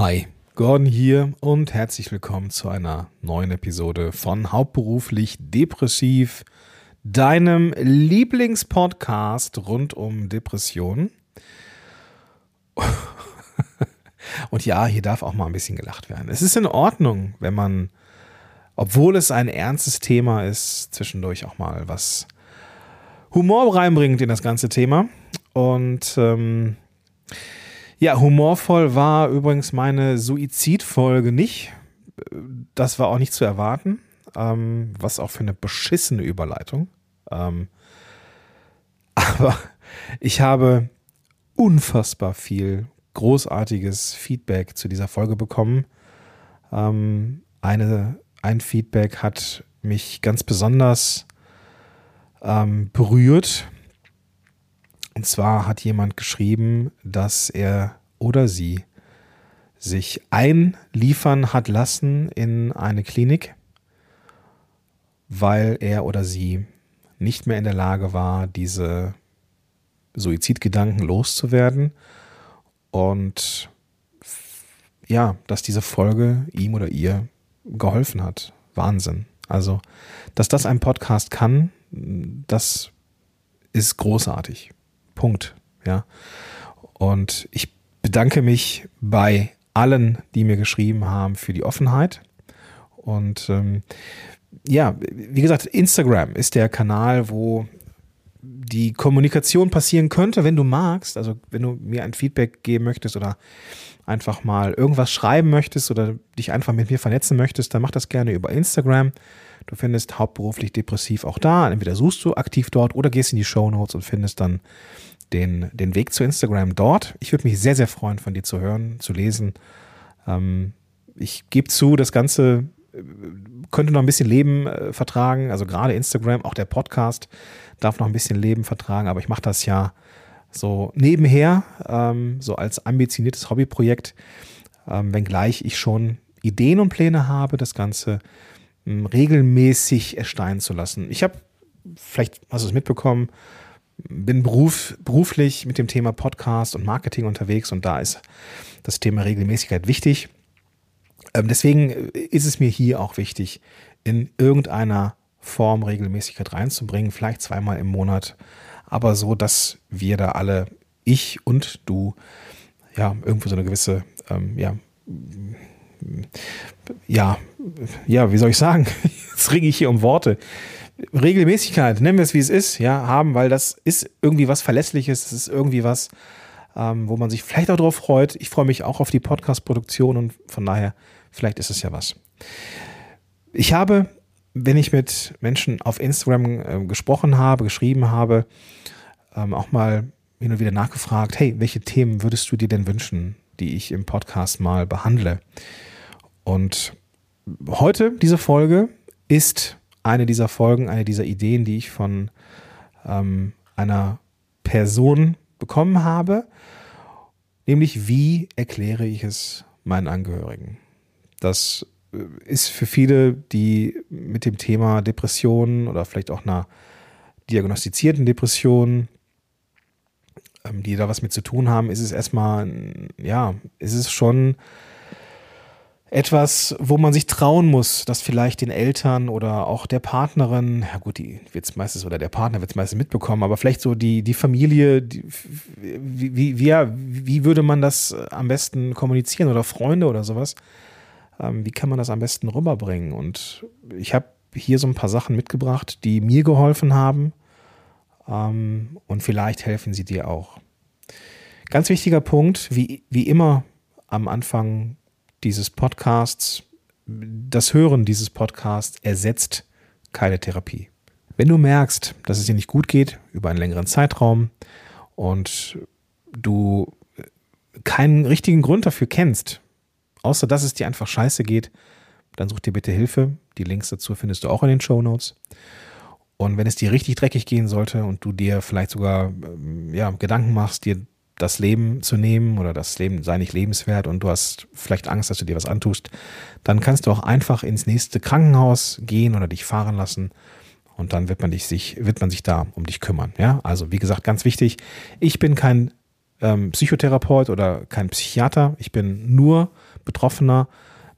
Hi, Gordon hier und herzlich willkommen zu einer neuen Episode von Hauptberuflich Depressiv, deinem Lieblingspodcast rund um Depressionen. Und ja, hier darf auch mal ein bisschen gelacht werden. Es ist in Ordnung, wenn man, obwohl es ein ernstes Thema ist, zwischendurch auch mal was Humor reinbringt in das ganze Thema. Und ähm, ja, humorvoll war übrigens meine Suizidfolge nicht. Das war auch nicht zu erwarten. Ähm, was auch für eine beschissene Überleitung. Ähm, aber ich habe unfassbar viel großartiges Feedback zu dieser Folge bekommen. Ähm, eine, ein Feedback hat mich ganz besonders ähm, berührt. Und zwar hat jemand geschrieben, dass er oder sie sich einliefern hat lassen in eine Klinik, weil er oder sie nicht mehr in der Lage war, diese Suizidgedanken loszuwerden. Und ja, dass diese Folge ihm oder ihr geholfen hat. Wahnsinn. Also, dass das ein Podcast kann, das ist großartig. Punkt. Ja. Und ich bedanke mich bei allen, die mir geschrieben haben, für die Offenheit. Und ähm, ja, wie gesagt, Instagram ist der Kanal, wo die Kommunikation passieren könnte, wenn du magst. Also wenn du mir ein Feedback geben möchtest oder einfach mal irgendwas schreiben möchtest oder dich einfach mit mir vernetzen möchtest, dann mach das gerne über Instagram. Du findest hauptberuflich depressiv auch da. Entweder suchst du aktiv dort oder gehst in die Show Notes und findest dann den, den Weg zu Instagram dort. Ich würde mich sehr, sehr freuen, von dir zu hören, zu lesen. Ähm, ich gebe zu, das Ganze äh, könnte noch ein bisschen Leben äh, vertragen. Also gerade Instagram, auch der Podcast darf noch ein bisschen Leben vertragen. Aber ich mache das ja so nebenher, ähm, so als ambitioniertes Hobbyprojekt, ähm, wenngleich ich schon Ideen und Pläne habe, das Ganze ähm, regelmäßig erstellen zu lassen. Ich habe, vielleicht hast du es mitbekommen, bin beruf, beruflich mit dem Thema Podcast und Marketing unterwegs und da ist das Thema Regelmäßigkeit wichtig. Ähm, deswegen ist es mir hier auch wichtig, in irgendeiner Form Regelmäßigkeit reinzubringen, vielleicht zweimal im Monat, aber so, dass wir da alle, ich und du, ja, irgendwo so eine gewisse, ähm, ja, ja, ja, wie soll ich sagen? Jetzt ringe ich hier um Worte. Regelmäßigkeit, nennen wir es wie es ist, ja, haben, weil das ist irgendwie was Verlässliches, das ist irgendwie was, ähm, wo man sich vielleicht auch darauf freut. Ich freue mich auch auf die Podcast-Produktion und von daher, vielleicht ist es ja was. Ich habe, wenn ich mit Menschen auf Instagram äh, gesprochen habe, geschrieben habe, ähm, auch mal hin und wieder nachgefragt, hey, welche Themen würdest du dir denn wünschen, die ich im Podcast mal behandle? Und heute, diese Folge, ist eine dieser Folgen, eine dieser Ideen, die ich von ähm, einer Person bekommen habe, nämlich wie erkläre ich es meinen Angehörigen. Das ist für viele, die mit dem Thema Depressionen oder vielleicht auch einer diagnostizierten Depression, ähm, die da was mit zu tun haben, ist es erstmal, ja, ist es schon etwas, wo man sich trauen muss, dass vielleicht den Eltern oder auch der Partnerin, ja gut, die wird es meistens oder der Partner wird es meistens mitbekommen, aber vielleicht so die, die Familie, die, wie, wie, wie, wie würde man das am besten kommunizieren oder Freunde oder sowas? Ähm, wie kann man das am besten rüberbringen? Und ich habe hier so ein paar Sachen mitgebracht, die mir geholfen haben ähm, und vielleicht helfen sie dir auch. Ganz wichtiger Punkt, wie, wie immer am Anfang dieses Podcasts, das Hören dieses Podcasts ersetzt keine Therapie. Wenn du merkst, dass es dir nicht gut geht über einen längeren Zeitraum und du keinen richtigen Grund dafür kennst, außer dass es dir einfach scheiße geht, dann such dir bitte Hilfe. Die Links dazu findest du auch in den Show Notes. Und wenn es dir richtig dreckig gehen sollte und du dir vielleicht sogar ähm, ja, Gedanken machst, dir das Leben zu nehmen oder das Leben sei nicht lebenswert und du hast vielleicht Angst, dass du dir was antust, dann kannst du auch einfach ins nächste Krankenhaus gehen oder dich fahren lassen und dann wird man, dich sich, wird man sich da um dich kümmern. Ja, also wie gesagt, ganz wichtig, ich bin kein ähm, Psychotherapeut oder kein Psychiater, ich bin nur Betroffener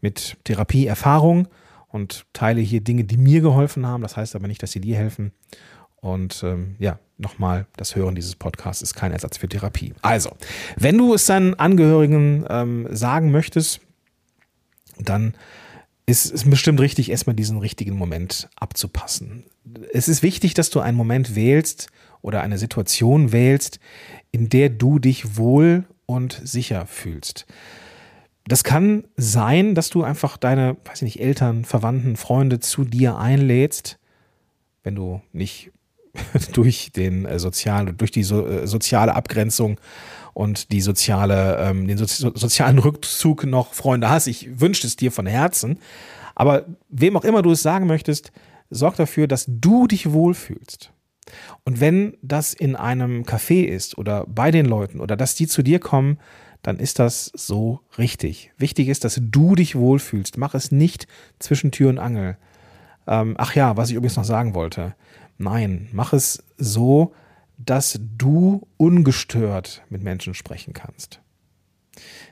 mit Therapieerfahrung und teile hier Dinge, die mir geholfen haben. Das heißt aber nicht, dass sie dir helfen. Und ähm, ja, nochmal, das Hören dieses Podcasts ist kein Ersatz für Therapie. Also, wenn du es deinen Angehörigen ähm, sagen möchtest, dann ist es bestimmt richtig, erstmal diesen richtigen Moment abzupassen. Es ist wichtig, dass du einen Moment wählst oder eine Situation wählst, in der du dich wohl und sicher fühlst. Das kann sein, dass du einfach deine, weiß ich nicht, Eltern, Verwandten, Freunde zu dir einlädst, wenn du nicht durch den äh, sozialen, durch die äh, soziale Abgrenzung und die soziale, ähm, den so, sozialen Rückzug noch Freunde hast. Ich wünsche es dir von Herzen. Aber wem auch immer du es sagen möchtest, sorg dafür, dass du dich wohlfühlst. Und wenn das in einem Café ist oder bei den Leuten oder dass die zu dir kommen, dann ist das so richtig. Wichtig ist, dass du dich wohlfühlst. Mach es nicht zwischen Tür und Angel. Ähm, ach ja, was ich übrigens noch sagen wollte. Nein, mach es so, dass du ungestört mit Menschen sprechen kannst.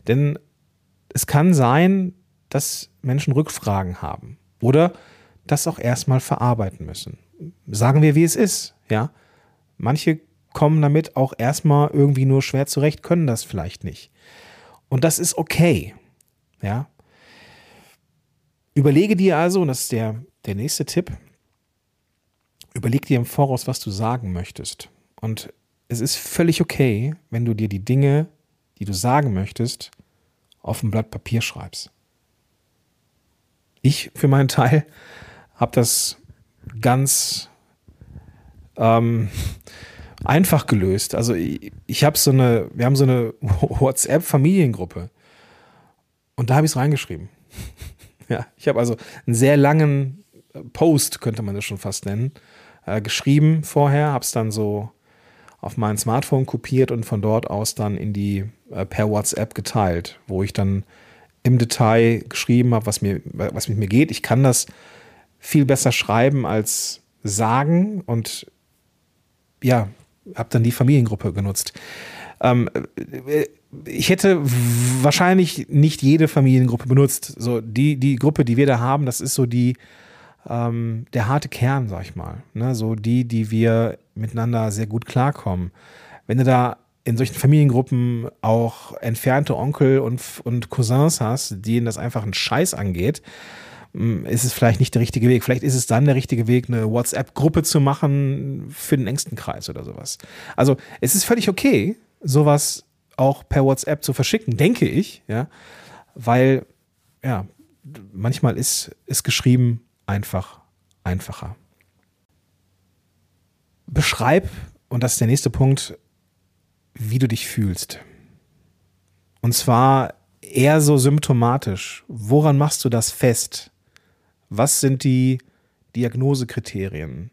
Denn es kann sein, dass Menschen Rückfragen haben oder das auch erstmal verarbeiten müssen. Sagen wir, wie es ist, ja. Manche kommen damit auch erstmal irgendwie nur schwer zurecht, können das vielleicht nicht. Und das ist okay. Ja. Überlege dir also, und das ist der, der nächste Tipp, überleg dir im Voraus, was du sagen möchtest. Und es ist völlig okay, wenn du dir die Dinge, die du sagen möchtest, auf ein Blatt Papier schreibst. Ich für meinen Teil habe das ganz ähm, einfach gelöst. Also ich, ich habe so eine, wir haben so eine WhatsApp-Familiengruppe und da habe ich es reingeschrieben. ja, ich habe also einen sehr langen Post, könnte man das schon fast nennen, äh, geschrieben vorher, habe es dann so auf mein Smartphone kopiert und von dort aus dann in die äh, per WhatsApp geteilt, wo ich dann im Detail geschrieben habe, was mir was mit mir geht. Ich kann das viel besser schreiben als sagen und ja, habe dann die Familiengruppe genutzt. Ähm, äh, ich hätte wahrscheinlich nicht jede Familiengruppe benutzt. So die, die Gruppe, die wir da haben, das ist so die, ähm, der harte Kern, sag ich mal. Ne? So die, die wir miteinander sehr gut klarkommen. Wenn du da in solchen Familiengruppen auch entfernte Onkel und, und Cousins hast, denen das einfach ein Scheiß angeht, ist es vielleicht nicht der richtige Weg. Vielleicht ist es dann der richtige Weg, eine WhatsApp-Gruppe zu machen für den engsten Kreis oder sowas. Also es ist völlig okay, sowas auch per WhatsApp zu verschicken, denke ich, ja, weil ja, manchmal ist, ist geschrieben einfach einfacher. Beschreib, und das ist der nächste Punkt, wie du dich fühlst. Und zwar eher so symptomatisch. Woran machst du das fest? Was sind die Diagnosekriterien?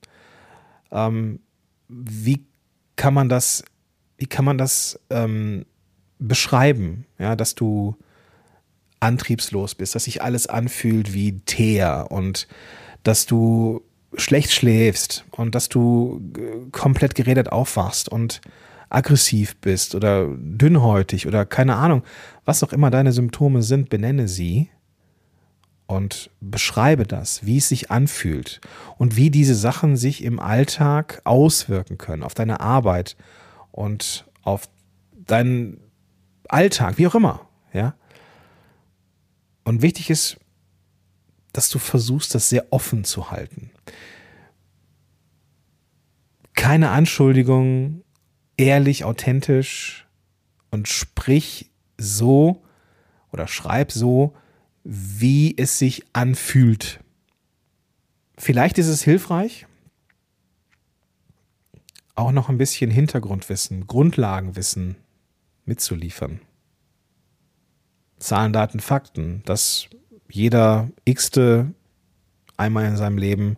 Ähm, wie kann man das, wie kann man das ähm, beschreiben? Ja, dass du antriebslos bist, dass sich alles anfühlt wie Teer und dass du schlecht schläfst und dass du äh, komplett geredet aufwachst und aggressiv bist oder dünnhäutig oder keine Ahnung, was auch immer deine Symptome sind, benenne sie und beschreibe das, wie es sich anfühlt und wie diese Sachen sich im Alltag auswirken können, auf deine Arbeit und auf deinen Alltag, wie auch immer, ja. Und wichtig ist, dass du versuchst, das sehr offen zu halten. Keine Anschuldigungen, ehrlich, authentisch und sprich so oder schreib so, wie es sich anfühlt. Vielleicht ist es hilfreich, auch noch ein bisschen Hintergrundwissen, Grundlagenwissen mitzuliefern. Zahlen, Daten, Fakten, dass jeder x-te einmal in seinem Leben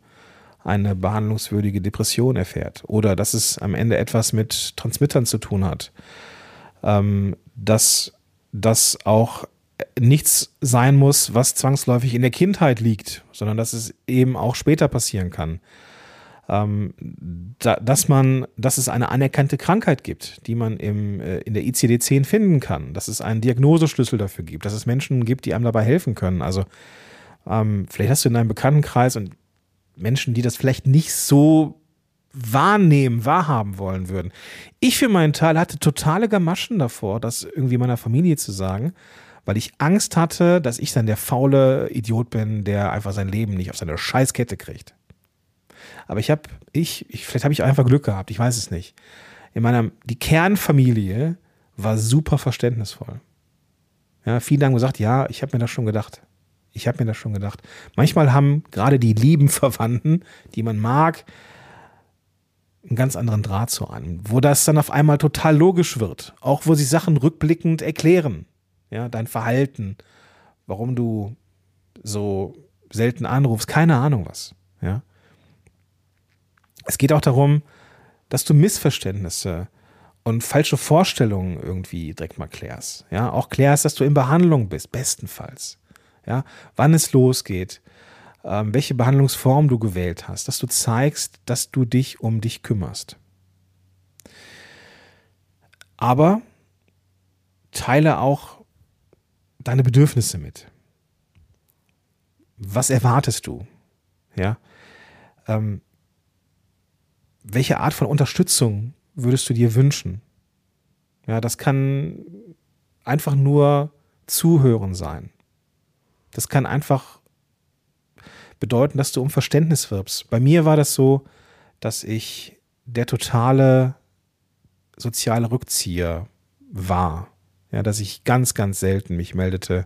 eine behandlungswürdige Depression erfährt oder dass es am Ende etwas mit Transmittern zu tun hat, ähm, dass das auch nichts sein muss, was zwangsläufig in der Kindheit liegt, sondern dass es eben auch später passieren kann. ähm, da, dass man, dass es eine anerkannte Krankheit gibt, die man im, äh, in der ICD-10 finden kann, dass es einen Diagnoseschlüssel dafür gibt, dass es Menschen gibt, die einem dabei helfen können. Also ähm, vielleicht hast du in deinem Bekanntenkreis und Menschen, die das vielleicht nicht so wahrnehmen, wahrhaben wollen würden. Ich für meinen Teil hatte totale Gamaschen davor, das irgendwie meiner Familie zu sagen, weil ich Angst hatte, dass ich dann der faule Idiot bin, der einfach sein Leben nicht auf seine Scheißkette kriegt. Aber ich habe, ich, ich, vielleicht habe ich einfach Glück gehabt, ich weiß es nicht. In meiner, die Kernfamilie war super verständnisvoll. Ja, viele haben gesagt, ja, ich habe mir das schon gedacht. Ich habe mir das schon gedacht. Manchmal haben gerade die lieben Verwandten, die man mag, einen ganz anderen Draht zu einem, wo das dann auf einmal total logisch wird, auch wo sie Sachen rückblickend erklären, ja, dein Verhalten, warum du so selten anrufst, keine Ahnung was, ja. Es geht auch darum, dass du Missverständnisse und falsche Vorstellungen irgendwie direkt mal klärst, ja, auch klärst, dass du in Behandlung bist, bestenfalls, ja, wann es losgeht, ähm, welche Behandlungsform du gewählt hast, dass du zeigst, dass du dich um dich kümmerst. Aber teile auch deine Bedürfnisse mit. Was erwartest du? Ja. Ähm, welche Art von Unterstützung würdest du dir wünschen? Ja, das kann einfach nur Zuhören sein. Das kann einfach bedeuten, dass du um Verständnis wirbst. Bei mir war das so, dass ich der totale soziale Rückzieher war. Ja, dass ich ganz, ganz selten mich meldete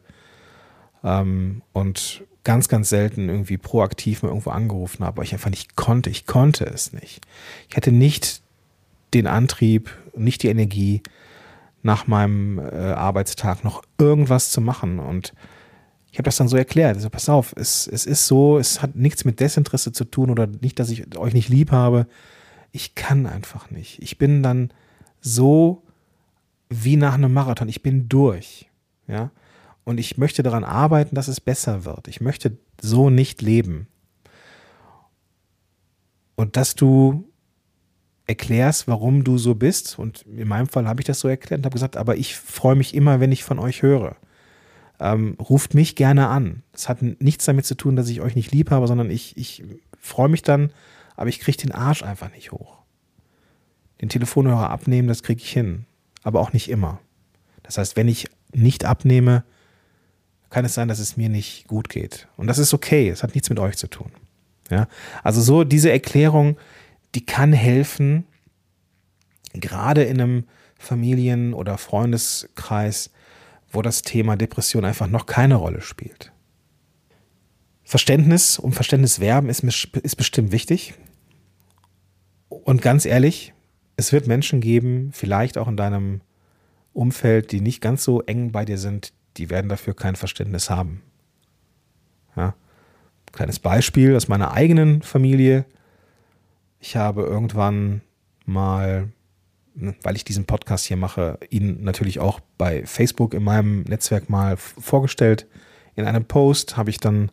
ähm, und ganz, ganz selten irgendwie proaktiv mal irgendwo angerufen habe, weil ich einfach nicht konnte. Ich konnte es nicht. Ich hatte nicht den Antrieb, nicht die Energie, nach meinem äh, Arbeitstag noch irgendwas zu machen. Und ich habe das dann so erklärt. Also pass auf, es, es ist so, es hat nichts mit Desinteresse zu tun oder nicht, dass ich euch nicht lieb habe. Ich kann einfach nicht. Ich bin dann so wie nach einem Marathon. Ich bin durch. Ja. Und ich möchte daran arbeiten, dass es besser wird. Ich möchte so nicht leben. Und dass du erklärst, warum du so bist. Und in meinem Fall habe ich das so erklärt und habe gesagt, aber ich freue mich immer, wenn ich von euch höre ähm, ruft mich gerne an. Das hat nichts damit zu tun, dass ich euch nicht lieb habe, sondern ich, ich freue mich dann, aber ich kriege den Arsch einfach nicht hoch. Den Telefonhörer abnehmen, das kriege ich hin, aber auch nicht immer. Das heißt, wenn ich nicht abnehme, kann es sein, dass es mir nicht gut geht. Und das ist okay, es hat nichts mit euch zu tun. Ja? Also so diese Erklärung, die kann helfen, gerade in einem Familien- oder Freundeskreis, wo das Thema Depression einfach noch keine Rolle spielt. Verständnis und Verständnis werben ist, ist bestimmt wichtig. Und ganz ehrlich, es wird Menschen geben, vielleicht auch in deinem Umfeld, die nicht ganz so eng bei dir sind, die werden dafür kein Verständnis haben. Ja. Kleines Beispiel aus meiner eigenen Familie. Ich habe irgendwann mal Ne, weil ich diesen Podcast hier mache, ihn natürlich auch bei Facebook in meinem Netzwerk mal vorgestellt. In einem Post habe ich dann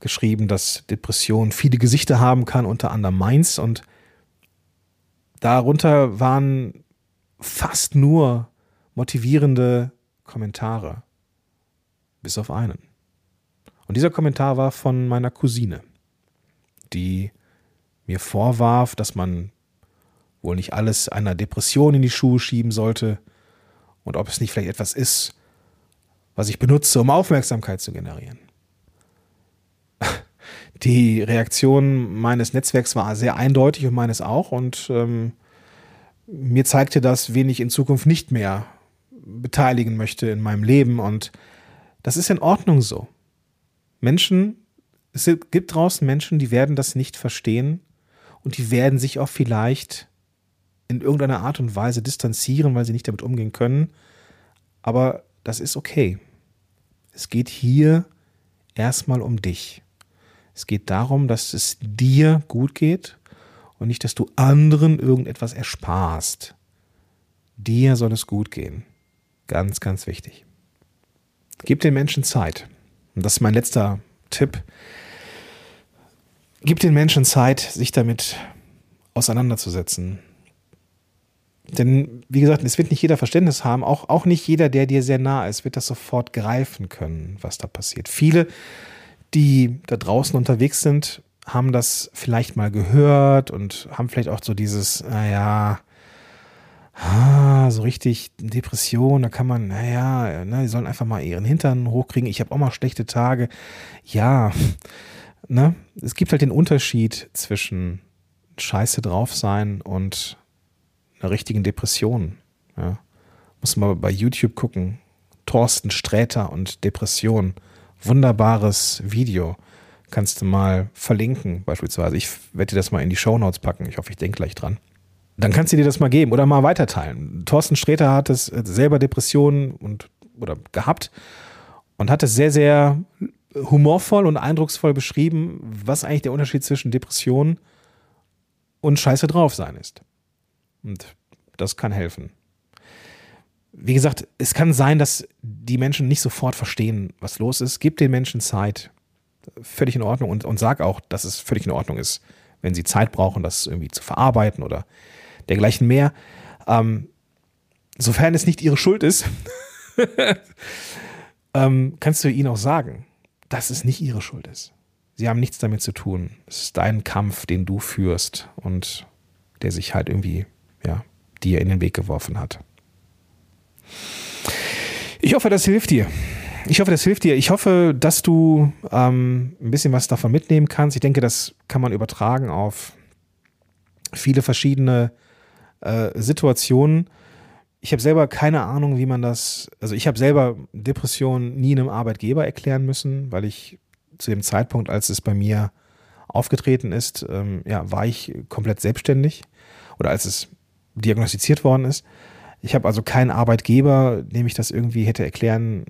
geschrieben, dass Depression viele Gesichter haben kann, unter anderem meins. Und darunter waren fast nur motivierende Kommentare. Bis auf einen. Und dieser Kommentar war von meiner Cousine, die mir vorwarf, dass man wohl nicht alles einer Depression in die Schuhe schieben sollte und ob es nicht vielleicht etwas ist, was ich benutze, um Aufmerksamkeit zu generieren. Die Reaktion meines Netzwerks war sehr eindeutig und meines auch und ähm, mir zeigte das, wen ich in Zukunft nicht mehr beteiligen möchte in meinem Leben und das ist in Ordnung so. Menschen, es gibt draußen Menschen, die werden das nicht verstehen und die werden sich auch vielleicht in irgendeiner Art und Weise distanzieren, weil sie nicht damit umgehen können. Aber das ist okay. Es geht hier erstmal um dich. Es geht darum, dass es dir gut geht und nicht, dass du anderen irgendetwas ersparst. Dir soll es gut gehen. Ganz, ganz wichtig. Gib den Menschen Zeit. Und das ist mein letzter Tipp. Gib den Menschen Zeit, sich damit auseinanderzusetzen. Denn, wie gesagt, es wird nicht jeder Verständnis haben, auch, auch nicht jeder, der dir sehr nah ist, wird das sofort greifen können, was da passiert. Viele, die da draußen unterwegs sind, haben das vielleicht mal gehört und haben vielleicht auch so dieses, naja, ah, so richtig Depression, da kann man, naja, ne, die sollen einfach mal ihren Hintern hochkriegen. Ich habe auch mal schlechte Tage. Ja, ne, es gibt halt den Unterschied zwischen scheiße drauf sein und einer richtigen Depression. Ja. Muss mal bei YouTube gucken. Thorsten Sträter und Depression. Wunderbares Video. Kannst du mal verlinken, beispielsweise. Ich werde dir das mal in die Show Notes packen. Ich hoffe, ich denke gleich dran. Dann kannst du dir das mal geben oder mal weiterteilen. Thorsten Sträter hat es selber Depressionen und oder gehabt und hat es sehr, sehr humorvoll und eindrucksvoll beschrieben, was eigentlich der Unterschied zwischen Depressionen und Scheiße drauf sein ist. Und das kann helfen. Wie gesagt, es kann sein, dass die Menschen nicht sofort verstehen, was los ist. Gib den Menschen Zeit. Völlig in Ordnung. Und, und sag auch, dass es völlig in Ordnung ist, wenn sie Zeit brauchen, das irgendwie zu verarbeiten oder dergleichen mehr. Ähm, sofern es nicht ihre Schuld ist, ähm, kannst du ihnen auch sagen, dass es nicht ihre Schuld ist. Sie haben nichts damit zu tun. Es ist dein Kampf, den du führst und der sich halt irgendwie ja, dir in den Weg geworfen hat. Ich hoffe, das hilft dir. Ich hoffe, das hilft dir. Ich hoffe, dass du ähm, ein bisschen was davon mitnehmen kannst. Ich denke, das kann man übertragen auf viele verschiedene äh, Situationen. Ich habe selber keine Ahnung, wie man das, also ich habe selber Depressionen nie einem Arbeitgeber erklären müssen, weil ich zu dem Zeitpunkt, als es bei mir aufgetreten ist, ähm, ja, war ich komplett selbstständig oder als es diagnostiziert worden ist. Ich habe also keinen Arbeitgeber, dem ich das irgendwie hätte erklären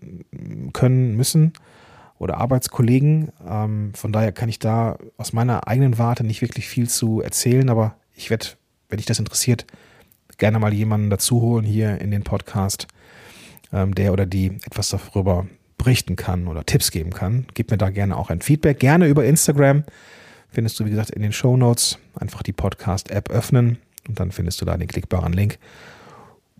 können müssen oder Arbeitskollegen. Ähm, von daher kann ich da aus meiner eigenen Warte nicht wirklich viel zu erzählen, aber ich werde, wenn dich das interessiert, gerne mal jemanden dazu holen hier in den Podcast, ähm, der oder die etwas darüber berichten kann oder Tipps geben kann. Gib mir da gerne auch ein Feedback, gerne über Instagram. Findest du, wie gesagt, in den Show Notes. Einfach die Podcast-App öffnen und dann findest du da den klickbaren Link.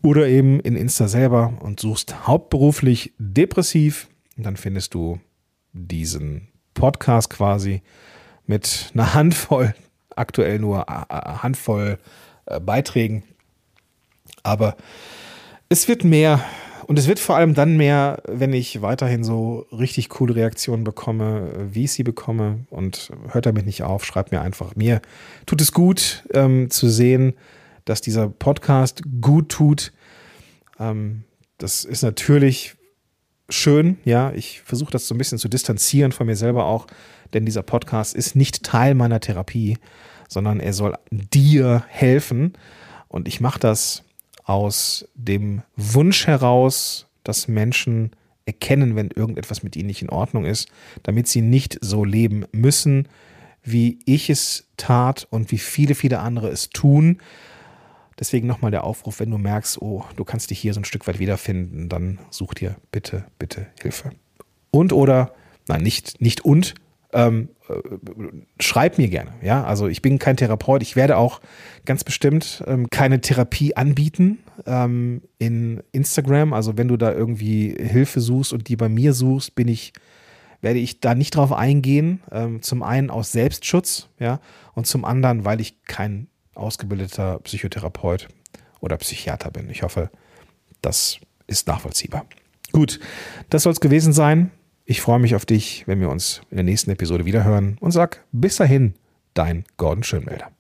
Oder eben in Insta selber und suchst hauptberuflich depressiv. Dann findest du diesen Podcast quasi mit einer Handvoll, aktuell nur eine Handvoll äh, Beiträgen. Aber es wird mehr und es wird vor allem dann mehr, wenn ich weiterhin so richtig coole Reaktionen bekomme, wie ich sie bekomme. Und hört damit nicht auf, schreibt mir einfach. Mir tut es gut ähm, zu sehen, dass dieser Podcast gut tut. Ähm, das ist natürlich schön, ja. Ich versuche das so ein bisschen zu distanzieren von mir selber auch, denn dieser Podcast ist nicht Teil meiner Therapie, sondern er soll dir helfen. Und ich mache das aus dem Wunsch heraus, dass Menschen erkennen, wenn irgendetwas mit ihnen nicht in Ordnung ist, damit sie nicht so leben müssen, wie ich es tat und wie viele, viele andere es tun. Deswegen nochmal der Aufruf, wenn du merkst, oh, du kannst dich hier so ein Stück weit wiederfinden, dann such dir bitte, bitte Hilfe. Und oder, nein, nicht, nicht und, ähm, äh, schreib mir gerne. Ja, also ich bin kein Therapeut. Ich werde auch ganz bestimmt ähm, keine Therapie anbieten ähm, in Instagram. Also wenn du da irgendwie Hilfe suchst und die bei mir suchst, bin ich werde ich da nicht drauf eingehen. Ähm, zum einen aus Selbstschutz, ja, und zum anderen, weil ich kein ausgebildeter Psychotherapeut oder Psychiater bin. Ich hoffe, das ist nachvollziehbar. Gut, das soll es gewesen sein. Ich freue mich auf dich, wenn wir uns in der nächsten Episode wiederhören und sag bis dahin, dein Gordon Schönmelder.